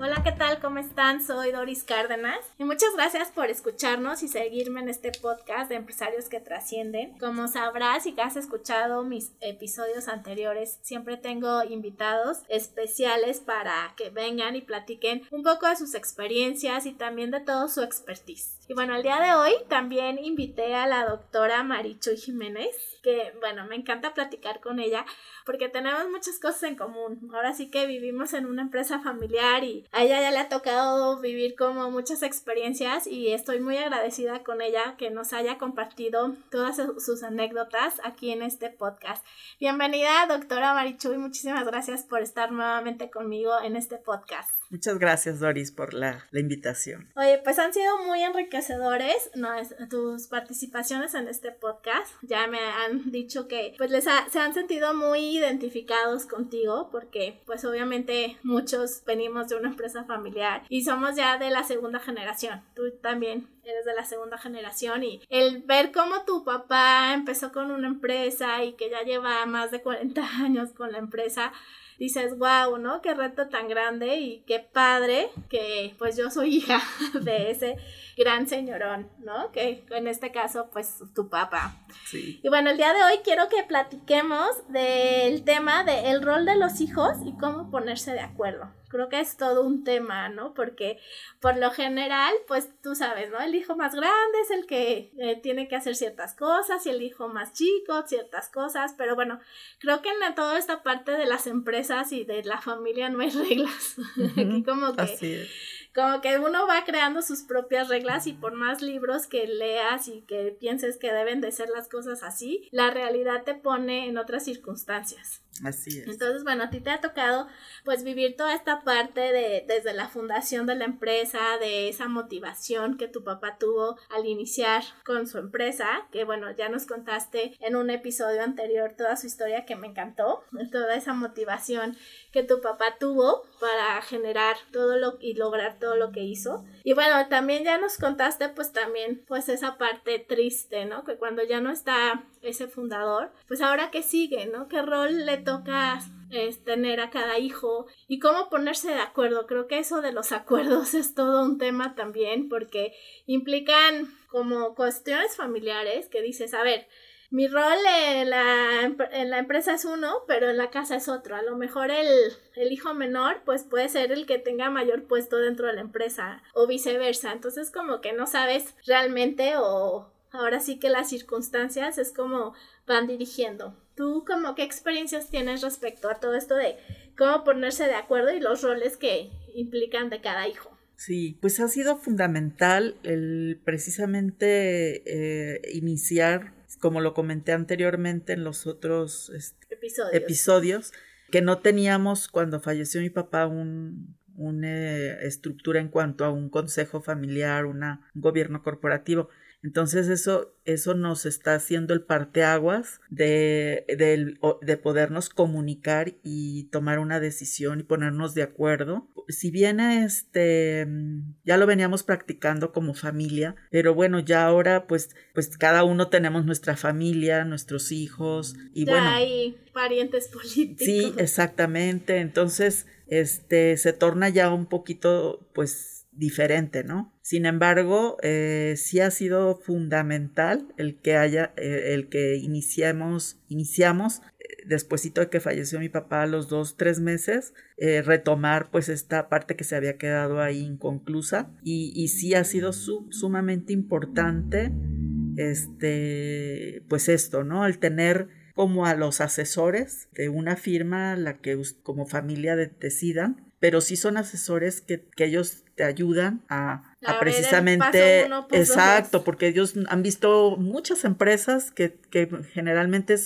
Hola, ¿qué tal? ¿Cómo están? Soy Doris Cárdenas y muchas gracias por escucharnos y seguirme en este podcast de empresarios que trascienden. Como sabrás que has escuchado mis episodios anteriores, siempre tengo invitados especiales para que vengan y platiquen un poco de sus experiencias y también de todo su expertise. Y bueno, el día de hoy también invité a la doctora Marichuy Jiménez, que bueno, me encanta platicar con ella porque tenemos muchas cosas en común. Ahora sí que vivimos en una empresa familiar y a ella ya le ha tocado vivir como muchas experiencias y estoy muy agradecida con ella que nos haya compartido todas sus anécdotas aquí en este podcast. Bienvenida, doctora Marichuy, muchísimas gracias por estar nuevamente conmigo en este podcast. Muchas gracias, Doris, por la, invitación. Oye, pues han sido muy enriquecedores tus participaciones en este podcast. Ya me han dicho que pues les se han sentido muy identificados contigo porque pues obviamente muchos venimos de una empresa familiar y somos ya de la segunda generación. Tú también eres de la segunda generación y el ver cómo tu papá empezó con una empresa y que ya lleva más de 40 años con la empresa, dices, wow, ¿no? Qué reto tan grande y qué padre que pues yo soy hija de ese gran señorón, ¿no? Que en este caso pues tu papá. Sí. Y bueno, el día de hoy quiero que platiquemos del tema del rol de los hijos y cómo ponerse de acuerdo creo que es todo un tema, ¿no? Porque por lo general, pues tú sabes, ¿no? El hijo más grande es el que eh, tiene que hacer ciertas cosas y el hijo más chico ciertas cosas, pero bueno, creo que en toda esta parte de las empresas y de la familia no hay reglas. Aquí como que como que uno va creando sus propias reglas y por más libros que leas y que pienses que deben de ser las cosas así, la realidad te pone en otras circunstancias. Así es. Entonces, bueno, a ti te ha tocado pues vivir toda esta parte de desde la fundación de la empresa, de esa motivación que tu papá tuvo al iniciar con su empresa, que bueno, ya nos contaste en un episodio anterior toda su historia que me encantó, toda esa motivación que tu papá tuvo para generar todo lo y lograr todo lo que hizo. Y bueno, también ya nos contaste pues también pues esa parte triste, ¿no? Que cuando ya no está ese fundador, pues ahora qué sigue, ¿no? ¿Qué rol le toca es tener a cada hijo y cómo ponerse de acuerdo. Creo que eso de los acuerdos es todo un tema también porque implican como cuestiones familiares que dices, a ver, mi rol en la, empresa es uno, pero en la casa es otro. A lo mejor el, el, hijo menor, pues puede ser el que tenga mayor puesto dentro de la empresa o viceversa. Entonces como que no sabes realmente o ahora sí que las circunstancias es como van dirigiendo. ¿Tú como qué experiencias tienes respecto a todo esto de cómo ponerse de acuerdo y los roles que implican de cada hijo? Sí, pues ha sido fundamental el precisamente eh, iniciar como lo comenté anteriormente en los otros este, episodios. que no teníamos cuando falleció mi papá una estructura en cuanto a un consejo familiar, una, un gobierno corporativo. Entonces eso, eso nos está haciendo el parteaguas de, de, de, podernos comunicar y tomar una decisión y ponernos de acuerdo. Si bien este, ya lo veníamos practicando como familia, pero bueno, ya ahora pues, pues cada uno tenemos nuestra familia, nuestros hijos y bueno. Hay parientes políticos. Sí, exactamente. Entonces, este, se torna ya un poquito pues diferente, ¿no? Sin embargo, eh, sí ha sido fundamental el que haya, eh, el que iniciemos, iniciamos, eh, despuésito de que falleció mi papá a los dos, tres meses, retomar pues esta parte que se había quedado ahí inconclusa y, y sí ha sido sumamente importante, este, pues esto, ¿no? El tener como a los asesores de una firma, la que como familia decidan, pero sí son asesores que ellos te ayudan a, a, precisamente, exacto, porque ellos han visto muchas empresas que, que generalmente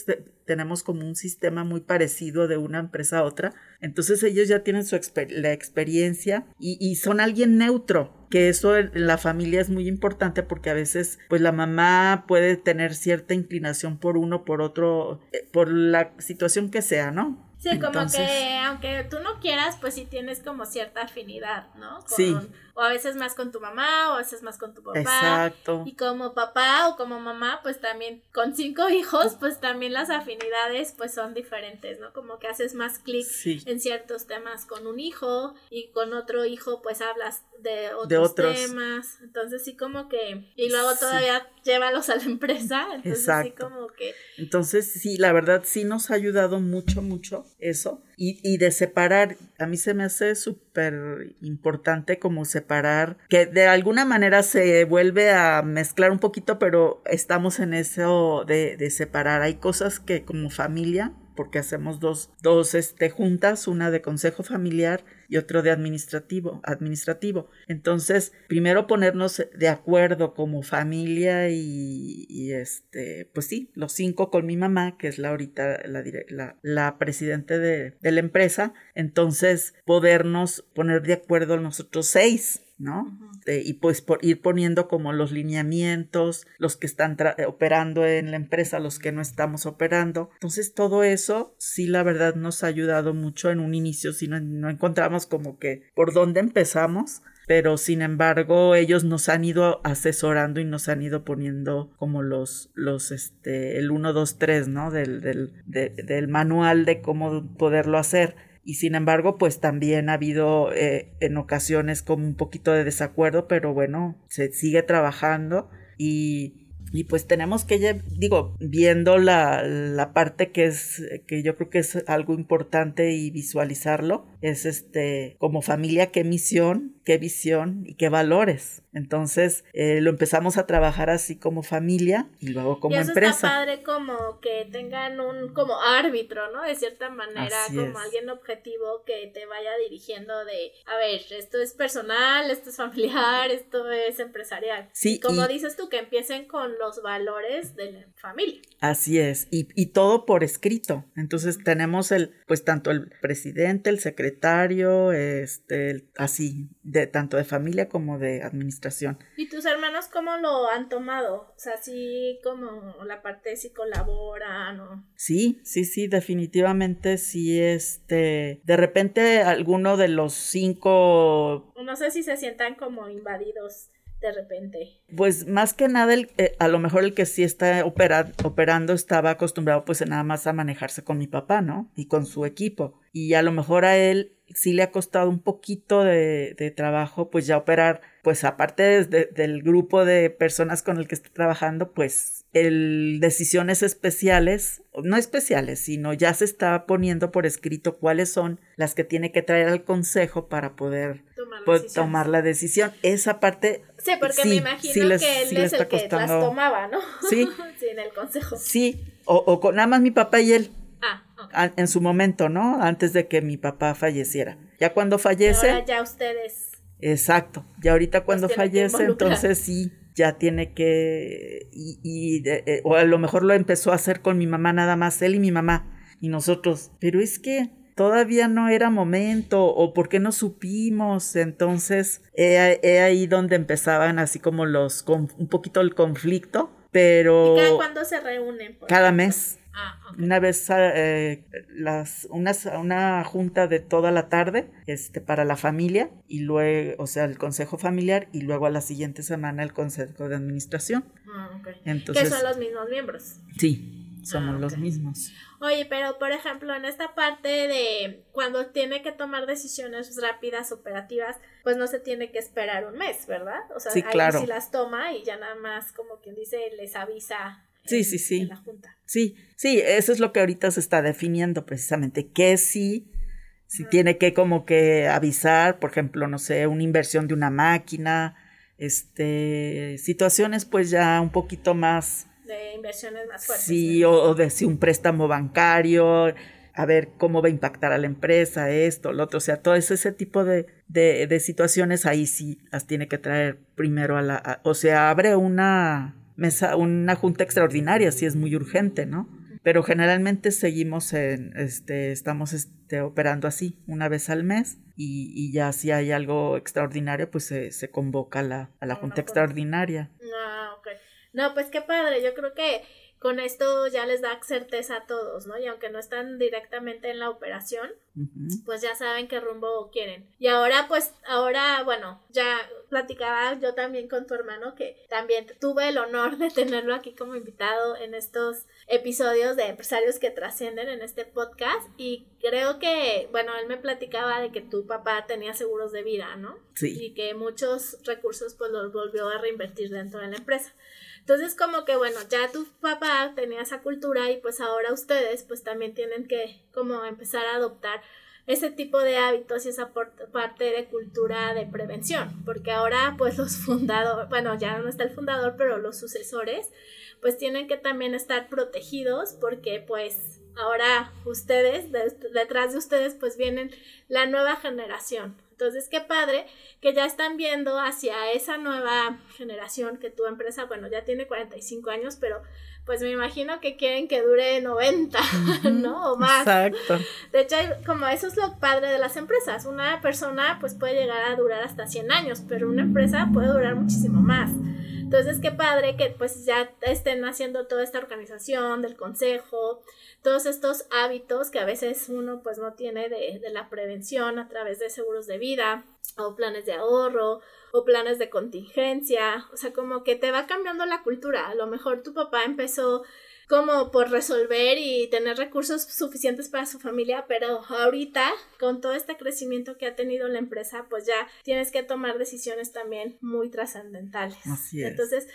tenemos como un sistema muy parecido de una empresa a otra. Entonces ellos ya tienen su la experiencia y, y son alguien neutro, que eso en la familia es muy importante porque a veces pues la mamá puede tener cierta inclinación por uno, por otro, eh, por la situación que sea, ¿no? Sí, como que aunque tú no quieras, pues sí tienes como cierta afinidad, ¿no? sí o a veces más con tu mamá, o a veces más con tu papá. Exacto. Y como papá o como mamá, pues también con cinco hijos, pues también las afinidades pues son diferentes, ¿no? Como que haces más clic en ciertos temas con un hijo y con otro hijo pues hablas de otros, temas. Entonces sí como que y luego todavía llévalos a la empresa, entonces sí como que Entonces sí, la verdad sí nos ha ayudado mucho mucho eso y, y de separar, a mí se me hace súper importante como separar, que de alguna manera se vuelve a mezclar un poquito, pero estamos en eso de, de separar. Hay cosas que como familia porque hacemos dos, dos este, juntas, una de consejo familiar y otro de administrativo, administrativo. Entonces, primero ponernos de acuerdo como familia y, este, pues sí, los cinco con mi mamá, que es la ahorita la, la, la presidente de, de la empresa. Entonces, podernos poner de acuerdo nosotros seis ¿no? y pues por ir poniendo como los lineamientos, los que están operando en la empresa, los que no estamos operando. Entonces todo eso sí la verdad nos ha ayudado mucho en un inicio, si no, no encontramos como que por dónde empezamos, pero sin embargo ellos nos han ido asesorando y nos han ido poniendo como los, los, este, el 1, 2, 3, ¿no? Del, del, del manual de cómo poderlo hacer y sin embargo pues también ha habido eh, en ocasiones como un poquito de desacuerdo pero bueno se sigue trabajando y y pues tenemos que, digo, viendo la, la, parte que es, que yo creo que es algo importante y visualizarlo, es este, como familia, qué misión, qué visión y qué valores. Entonces eh, lo empezamos a trabajar así como familia y luego como y eso empresa. Está padre como que tengan un como árbitro, ¿no? De cierta manera, como alguien objetivo que te vaya dirigiendo de, a ver, esto es personal, esto es familiar, esto es empresarial. Sí. como dices tú, que empiecen con los valores de la familia. Así es, y, y todo por escrito. Entonces tenemos el, pues tanto el presidente, el secretario, este, así, de tanto de familia como de administración. ¿Y tus hermanos cómo lo han tomado? O sea, sí, como la parte si colaboran o... Sí, sí, sí, definitivamente sí, este, de repente alguno de los cinco... No sé si se sientan como invadidos de repente? Pues más que nada, el, eh, a lo mejor el que sí está operando estaba acostumbrado pues nada más a manejarse con mi papá, ¿no? Y con su equipo. Y a lo mejor a él sí le ha costado un poquito de, de trabajo pues ya operar, pues aparte del grupo de personas con el que está trabajando, pues el decisiones especiales, no especiales, sino ya se está poniendo por escrito cuáles son las que tiene que traer al consejo para poder tomar, la decisión. Esa parte... Sí, porque me imagino que él es el que las tomaba, ¿no? Sí. sí, en el consejo. Sí, o, o con nada más mi papá y él. Ah, en su momento, ¿no? Antes de que mi papá falleciera. Ya cuando fallece... Ahora ya ustedes... Exacto. Ya ahorita cuando fallece, entonces sí, ya tiene que... Y, y eh, o a lo mejor lo empezó a hacer con mi mamá nada más, él y mi mamá. Y nosotros, pero es que todavía no era momento o por qué no supimos. Entonces, he, ahí donde empezaban así como los, un poquito el conflicto, pero... ¿Y cada cuándo se reúnen? Cada mes. Ah, una vez eh, las, una, una junta de toda la tarde este, para la familia y luego, o sea, el consejo familiar y luego a la siguiente semana el consejo de administración. Ah, Entonces, que son los mismos miembros. Sí, somos ah, los mismos. Oye, pero por ejemplo, en esta parte de cuando tiene que tomar decisiones rápidas, operativas, pues no se tiene que esperar un mes, ¿verdad? O sea, ahí sí las toma y ya nada más, como quien dice, les avisa Sí, sí, sí. la junta. Sí, sí, eso es lo que ahorita se está definiendo precisamente, que sí, si tiene que como que avisar, por ejemplo, no sé, una inversión de una máquina, este, situaciones pues ya un poquito más de inversiones más fuertes. Sí, o, de si un préstamo bancario, a ver cómo va a impactar a la empresa, esto, lo otro, o sea, todo ese, tipo de, de, situaciones ahí sí las tiene que traer primero a la, o sea, abre una mesa, una junta extraordinaria si es muy urgente, ¿no? pero generalmente seguimos en, este, estamos este, operando así, una vez al mes, y, y ya si hay algo extraordinario, pues se, se convoca a la, a la junta extraordinaria. No, pues qué padre, yo creo que con esto ya les da certeza a todos, ¿no? Y aunque no están directamente en la operación, pues ya saben qué rumbo quieren. Y ahora, pues, ahora, bueno, ya platicaba yo también con tu hermano que también tuve el honor de tenerlo aquí como invitado en estos episodios de empresarios que trascienden en este podcast y creo que, bueno, él me platicaba de que tu papá tenía seguros de vida, ¿no? Sí. Y que muchos recursos pues los volvió a reinvertir dentro de la empresa. Entonces como que bueno, ya tu papá tenía esa cultura y pues ahora ustedes pues también tienen que como empezar a adoptar ese tipo de hábitos y esa parte de cultura de prevención, porque ahora pues los fundadores, bueno, ya no está el fundador, pero los sucesores pues tienen que también estar protegidos porque pues ahora ustedes, detrás de ustedes pues vienen la nueva generación, entonces, qué padre que ya están viendo hacia esa nueva generación que tu empresa, bueno, ya tiene 45 años, pero pues me imagino que quieren que dure 90, ¿no? O más. Exacto. De hecho, como eso es lo padre de las empresas. Una persona pues puede llegar a durar hasta 100 años, pero una empresa puede durar muchísimo más. Entonces, qué padre que pues ya estén haciendo toda esta organización del consejo, todos estos hábitos que a veces uno pues no tiene de, de la prevención a través de seguros de vida o planes de ahorro o planes de contingencia, o sea, como que te va cambiando la cultura. A lo mejor tu papá empezó como por resolver y tener recursos suficientes para su familia, pero ahorita con todo este crecimiento que ha tenido la empresa, pues ya tienes que tomar decisiones también muy trascendentales. Así es. Entonces,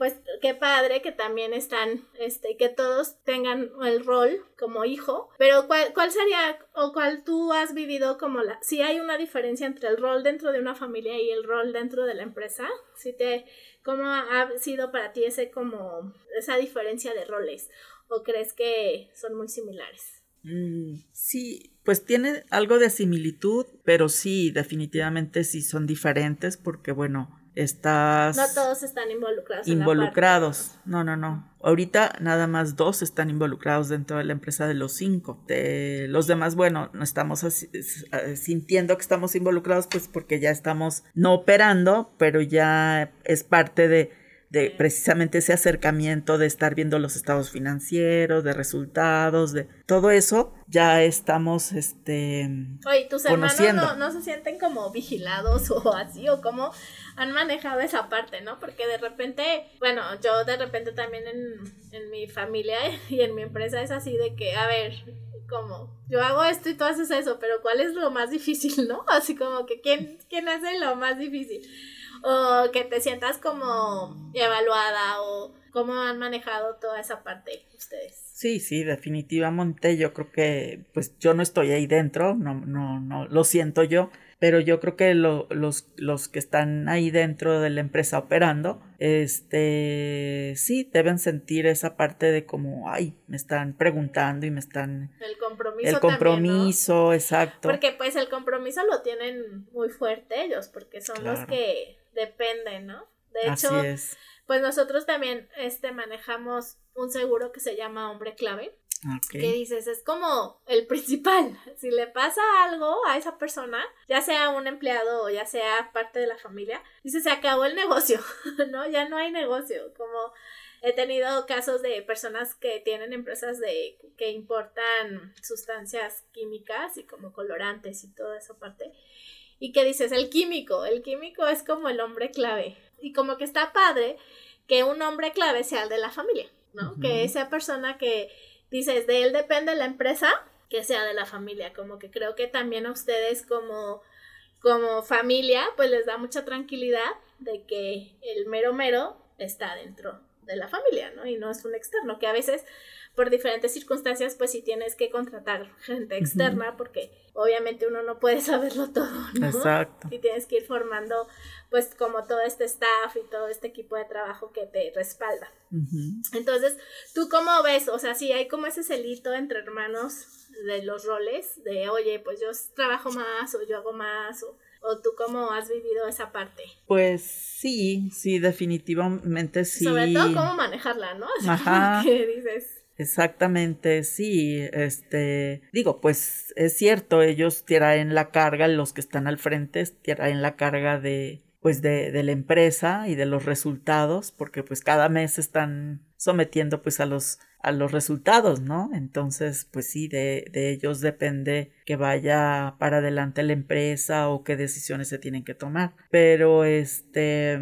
pues qué padre que también están, este, que todos tengan el rol como hijo, pero ¿cuál, cuál sería o cuál tú has vivido como la, si hay una diferencia entre el rol dentro de una familia y el rol dentro de la empresa, si te ¿Cómo ha sido para ti ese como esa diferencia de roles? ¿O crees que son muy similares? Mm, sí, pues tiene algo de similitud, pero sí, definitivamente sí son diferentes porque bueno, estás... No todos están involucrados. Involucrados. No, no, no. Ahorita nada más dos están involucrados dentro de la empresa de los cinco. De los demás, bueno, no estamos sintiendo que estamos involucrados pues porque ya estamos no operando, pero ya es parte de de precisamente ese acercamiento de estar viendo los estados financieros, de resultados, de todo eso, ya estamos este Oye, tus hermanos no, se sienten como vigilados o así, o cómo han manejado esa parte, ¿no? Porque de repente, bueno, yo de repente también en, en mi familia y en mi empresa es así de que, a ver, como yo hago esto y tú haces eso, pero ¿cuál es lo más difícil, no? Así como que ¿quién, quién hace lo más difícil? O que te sientas como evaluada o cómo han manejado toda esa parte ustedes. Sí, sí, definitivamente yo creo que pues yo no estoy ahí dentro, no, no, no, lo siento yo, pero yo creo que los, los que están ahí dentro de la empresa operando, este, sí, deben sentir esa parte de como, ay, me están preguntando y me están... El compromiso. El compromiso, exacto. Porque pues el compromiso lo tienen muy fuerte ellos, porque son los que depende, ¿no? De hecho, pues nosotros también este, manejamos un seguro que se llama Hombre Clave. Que dices, es como el principal. Si le pasa algo a esa persona, ya sea un empleado o ya sea parte de la familia, dice, se acabó el negocio, ¿no? Ya no hay negocio. Como he tenido casos de personas que tienen empresas de que importan sustancias químicas y como colorantes y toda esa parte y que dices, el químico, el químico es como el hombre clave. Y como que está padre que un hombre clave sea el de la familia, ¿no? Que esa persona que dices, de él depende la empresa, que sea de la familia. Como que creo que también a ustedes como, como familia, pues les da mucha tranquilidad de que el mero mero está dentro de la familia, ¿no? Y no es un externo, que a veces por diferentes circunstancias, pues sí tienes que contratar gente externa porque obviamente uno no puede saberlo todo, ¿no? Exacto. Y tienes que ir formando pues como todo este staff y todo este equipo de trabajo que te respalda. Entonces, ¿tú cómo ves? O sea, sí hay como ese celito entre hermanos de los roles, de oye, pues yo trabajo más o yo hago más o... ¿O tú cómo has vivido esa parte? Pues sí, sí, definitivamente sí. Sobre todo cómo manejarla, ¿no? Ajá. que dices, Exactamente, sí, este, digo, pues es cierto, ellos traen la carga, los que están al frente traen la carga de, pues de, de la empresa y de los resultados, porque pues cada mes están sometiendo pues a los a los resultados, ¿no? Entonces, pues sí, de, de, ellos depende que vaya para adelante la empresa o qué decisiones se tienen que tomar. Pero este,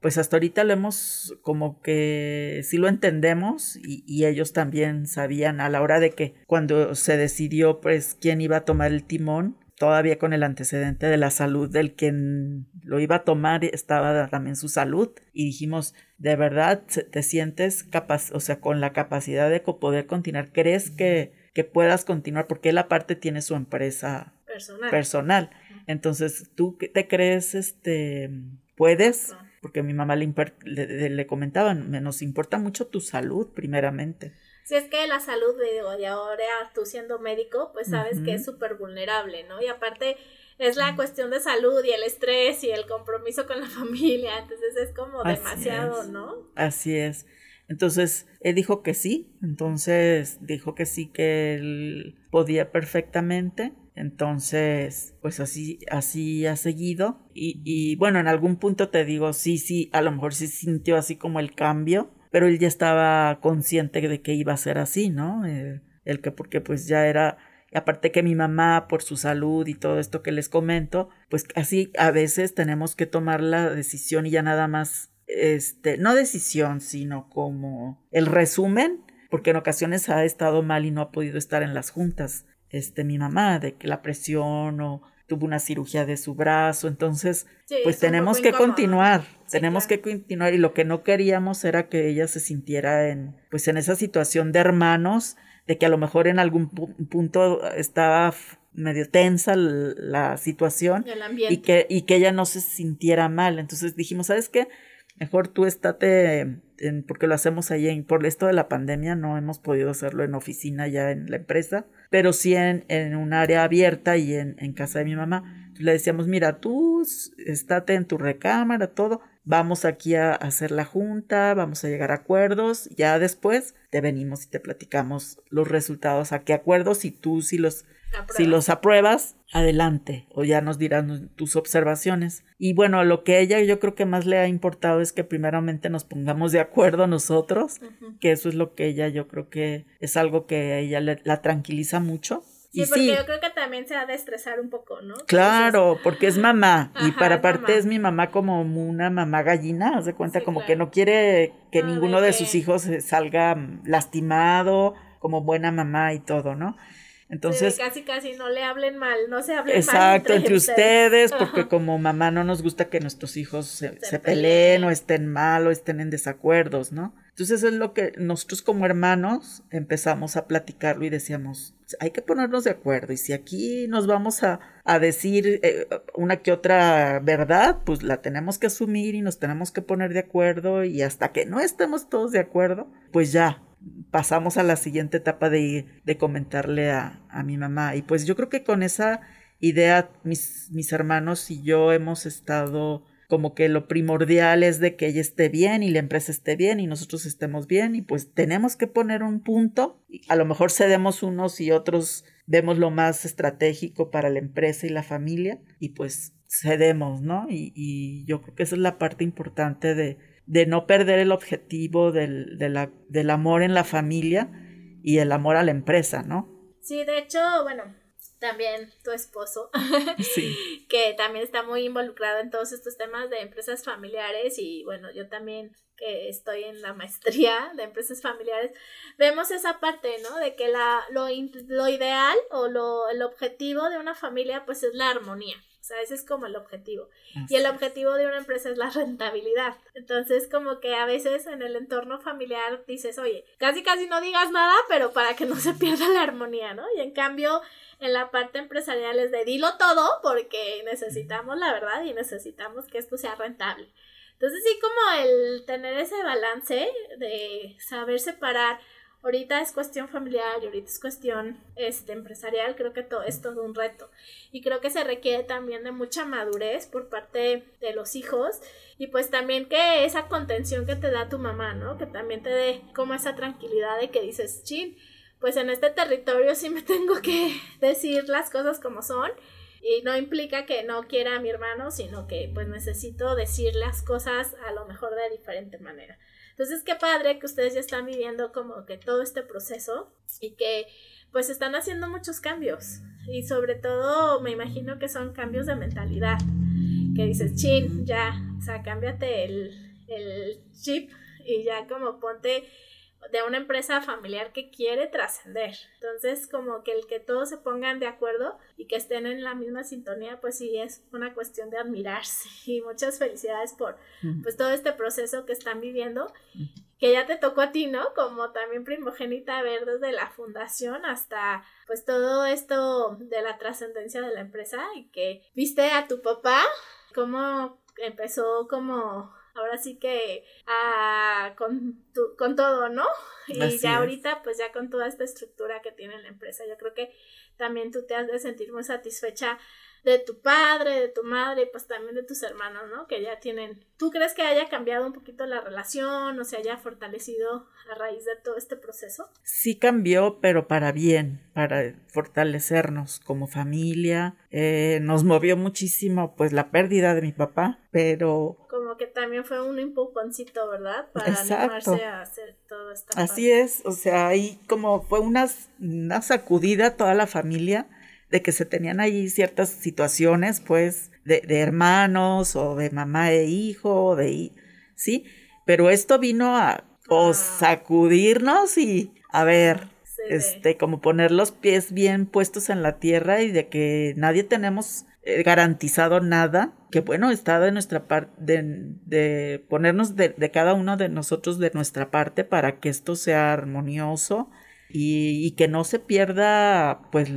pues hasta ahorita lo hemos como que sí lo entendemos y, y ellos también sabían a la hora de que cuando se decidió pues quién iba a tomar el timón, todavía con el antecedente de la salud del quien lo iba a tomar, estaba también su salud y dijimos, de verdad te sientes capaz, o sea, con la capacidad de poder continuar, crees que, que puedas continuar porque él aparte tiene su empresa personal. personal. Entonces, ¿tú te crees, este, puedes? Porque mi mamá le, le, le comentaba, nos importa mucho tu salud primeramente si es que la salud, de ahora tú siendo médico, pues sabes que es súper vulnerable, ¿no? Y aparte es la cuestión de salud y el estrés y el compromiso con la familia, entonces es como demasiado, ¿no? Así es. Entonces, él dijo que sí, entonces dijo que sí, que él podía perfectamente. Entonces, pues así, así ha seguido. Y, y bueno, en algún punto te digo, sí, sí, a lo mejor sí sintió así como el cambio, pero él ya estaba consciente de que iba a ser así, ¿no? El que porque pues ya era, aparte que mi mamá por su salud y todo esto que les comento, pues así a veces tenemos que tomar la decisión y ya nada más, este, no decisión, sino como el resumen, porque en ocasiones ha estado mal y no ha podido estar en las juntas, este, mi mamá, de que la presión o tuvo una cirugía de su brazo, entonces pues tenemos que continuar, tenemos que continuar y lo que no queríamos era que ella se sintiera en pues en esa situación de hermanos, de que a lo mejor en algún punto estaba medio tensa la situación y que, y que ella no se sintiera mal. Entonces dijimos, ¿sabes qué? Mejor tú estate, en, porque lo hacemos ahí, en, por esto de la pandemia no hemos podido hacerlo en oficina ya en la empresa, pero sí en, en un área abierta y en, en casa de mi mamá. le decíamos, mira, tú estate en tu recámara, todo, vamos aquí a hacer la junta, vamos a llegar a acuerdos, ya después te venimos y te platicamos los resultados, a qué acuerdos y tú si los si los apruebas, adelante, o ya nos dirán tus observaciones. Y bueno, lo que ella yo creo que más le ha importado es que primeramente nos pongamos de acuerdo nosotros, que eso es lo que ella yo creo que es algo que a ella la tranquiliza mucho. Sí, porque yo creo que también se ha de estresar un poco, ¿no? Claro, porque es mamá. y para parte es mi mamá como una mamá gallina, se cuenta como que no quiere que ninguno de sus hijos salga lastimado, como buena mamá y todo, ¿no? Entonces, casi casi no le hablen mal, no se hablen exacto, mal. Exacto, entre, ustedes, porque como mamá no nos gusta que nuestros hijos se, se, peleen o estén mal o estén en desacuerdos, ¿no? Entonces es lo que nosotros como hermanos empezamos a platicarlo y decíamos, hay que ponernos de acuerdo y si aquí nos vamos a, a decir eh, una que otra verdad, pues la tenemos que asumir y nos tenemos que poner de acuerdo y hasta que no estemos todos de acuerdo, pues ya, pasamos a la siguiente etapa de, de comentarle a, a, mi mamá. Y pues yo creo que con esa idea mis, mis hermanos y yo hemos estado como que lo primordial es de que ella esté bien y la empresa esté bien y nosotros estemos bien y pues tenemos que poner un punto. A lo mejor cedemos unos y otros vemos lo más estratégico para la empresa y la familia y pues cedemos, ¿no? Y, y yo creo que esa es la parte importante de, de no perder el objetivo del, de la, del amor en la familia y el amor a la empresa, ¿no? Sí, de hecho, bueno, también tu esposo, que también está muy involucrado en todos estos temas de empresas familiares y bueno, yo también que estoy en la maestría de empresas familiares, vemos esa parte, ¿no? De que la, lo, lo ideal o lo, el objetivo de una familia pues es la armonía. O sea, ese es como el objetivo. Y el objetivo de una empresa es la rentabilidad. Entonces, como que a veces en el entorno familiar dices, oye, casi casi no digas nada, pero para que no se pierda la armonía, ¿no? Y en cambio, en la parte empresarial es de dilo todo porque necesitamos la verdad y necesitamos que esto sea rentable. Entonces sí como el tener ese balance de saber separar ahorita es cuestión familiar y ahorita es cuestión este, empresarial, creo que todo es todo un reto. Y creo que se requiere también de mucha madurez por parte de los hijos y pues también que esa contención que te da tu mamá, ¿no? Que también te dé como esa tranquilidad de que dices, chin, pues en este territorio sí me tengo que decir las cosas como son y no implica que no quiera a mi hermano, sino que pues necesito decir las cosas a lo mejor de diferente manera. Entonces, qué padre que ustedes ya están viviendo como que todo este proceso y que pues están haciendo muchos cambios. Y sobre todo me imagino que son cambios de mentalidad. Que dices, chin, ya, o sea, cámbiate el, el chip y ya como ponte de una empresa familiar que quiere trascender. Entonces, como que el que todos se pongan de acuerdo y que estén en la misma sintonía, pues sí es una cuestión de admirarse. Y muchas felicidades por pues todo este proceso que están viviendo, que ya te tocó a ti, ¿no? Como también primogénita ver desde la fundación hasta pues todo esto de la trascendencia de la empresa y que viste a tu papá cómo empezó como ahora sí que ah, con, con todo, ¿no? Y ya ahorita, pues ya con toda esta estructura que tiene la empresa, yo creo que también tú te has de sentir muy satisfecha de tu padre, de tu madre y pues también de tus hermanos, ¿no? Que ya tienen... ¿Tú crees que haya cambiado un poquito la relación o se haya fortalecido a raíz de todo este proceso? Sí cambió, pero para bien, para fortalecernos como familia. Eh, nos movió muchísimo pues la pérdida de mi papá, pero... Como que también fue un empujoncito, ¿verdad? Para animarse a hacer todo esto. Así es, o sea, ahí como fue una, una sacudida a toda la familia de que se tenían ahí ciertas situaciones, pues, de, hermanos o de mamá e hijo, de, ¿sí? Pero esto vino a ah. sacudirnos y a ver, este, como poner los pies bien puestos en la tierra y de que nadie tenemos eh, garantizado nada, que bueno, está de nuestra parte, de, de, ponernos de, de, cada uno de nosotros de nuestra parte para que esto sea armonioso y, y que no se pierda, pues,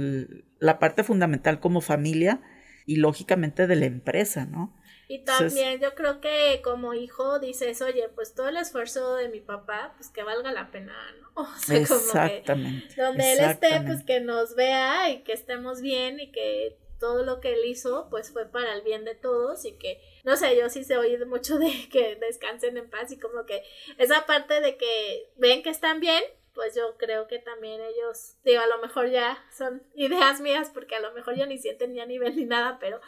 la parte fundamental como familia y lógicamente de la empresa, ¿no? Y también yo creo que como hijo dices, oye, pues todo el esfuerzo de mi papá, pues que valga la pena, ¿no? O sea, exactamente, como que donde él esté, pues que nos vea y que estemos bien y que todo lo que él hizo, pues fue para el bien de todos y que, no sé, yo sí se oye mucho de que descansen en paz y como que esa parte de que ven que están bien, pues yo creo que también ellos, digo, a lo mejor ya son ideas mías porque a lo mejor yo ni sienten ni a nivel ni nada, pero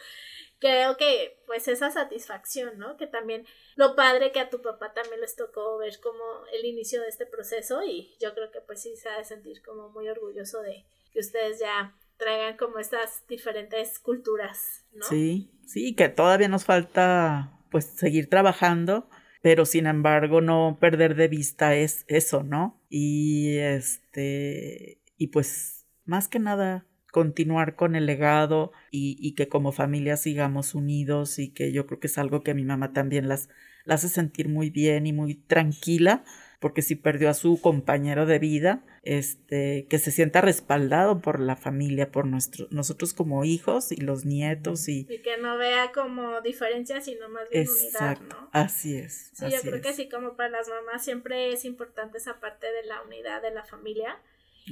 creo que pues esa satisfacción, ¿no? Que también lo padre que a tu papá también les tocó ver como el inicio de este proceso y yo creo que pues sí se ha de sentir como muy orgulloso de que ustedes ya traigan como estas diferentes culturas, ¿no? Sí, sí, que todavía nos falta pues seguir trabajando pero sin embargo no perder de vista es eso, ¿no? Y este, y pues más que nada continuar con el legado y, y, que como familia sigamos unidos y que yo creo que es algo que a mi mamá también las, las hace sentir muy bien y muy tranquila porque si perdió a su compañero de vida, este, que se sienta respaldado por la familia, por nuestro, nosotros como hijos y los nietos y... Y que no vea como diferencia, sino más bien unidad, ¿no? Así es. Sí, yo creo que sí, como para las mamás siempre es importante esa parte de la unidad de la familia.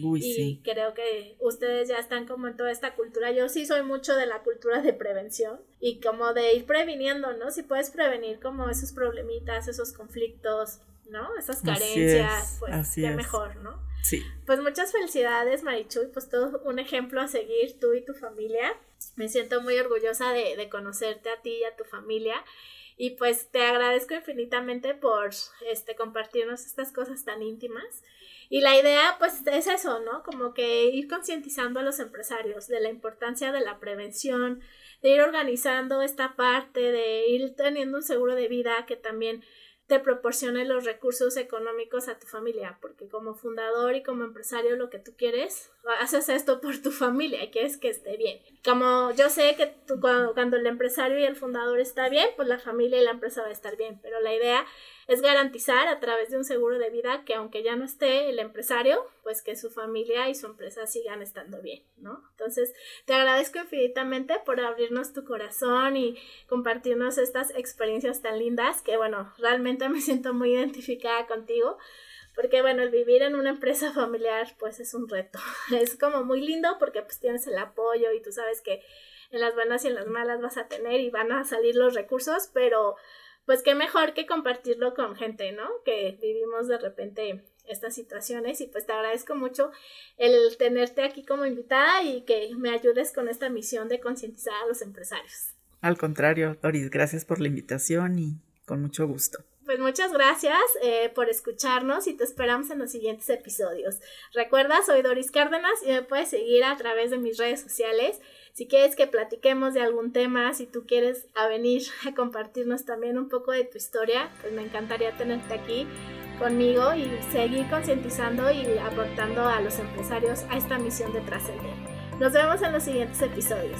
Uy, y creo que ustedes ya están como en toda esta cultura. Yo sí soy mucho de la cultura de prevención y como de ir previniendo, ¿no? Si puedes prevenir como esos problemitas, esos conflictos, ¿no? Esas carencias, pues qué mejor, ¿no? Sí. Pues muchas felicidades, Marichuy, pues todo un ejemplo a seguir tú y tu familia. Me siento muy orgullosa de, de conocerte a ti y a tu familia. Y pues te agradezco infinitamente por este compartirnos estas cosas tan íntimas. Y la idea pues es eso, ¿no? Como que ir concientizando a los empresarios de la importancia de la prevención, de ir organizando esta parte, de ir teniendo un seguro de vida que también te proporcione los recursos económicos a tu familia, porque como fundador y como empresario lo que tú quieres, haces esto por tu familia y quieres que esté bien. Como yo sé que tú, cuando, cuando el empresario y el fundador está bien, pues la familia y la empresa va a estar bien, pero la idea es garantizar a través de un seguro de vida que aunque ya no esté el empresario, pues que su familia y su empresa sigan estando bien, ¿no? Entonces, te agradezco infinitamente por abrirnos tu corazón y compartirnos estas experiencias tan lindas que, bueno, realmente me siento muy identificada contigo porque bueno, el vivir en una empresa familiar pues es un reto. Es como muy lindo porque pues tienes el apoyo y tú sabes que en las buenas y en las malas vas a tener y van a salir los recursos, pero pues qué mejor que compartirlo con gente, ¿no? Que vivimos de repente estas situaciones y pues te agradezco mucho el tenerte aquí como invitada y que me ayudes con esta misión de concientizar a los empresarios. Al contrario, Doris, gracias por la invitación y con mucho gusto. Pues muchas gracias eh, por escucharnos y te esperamos en los siguientes episodios. Recuerda, soy Doris Cárdenas y me puedes seguir a través de mis redes sociales. Si quieres que platiquemos de algún tema, si tú quieres a venir a compartirnos también un poco de tu historia, pues me encantaría tenerte aquí conmigo y seguir concientizando y aportando a los empresarios a esta misión de trascender. Nos vemos en los siguientes episodios.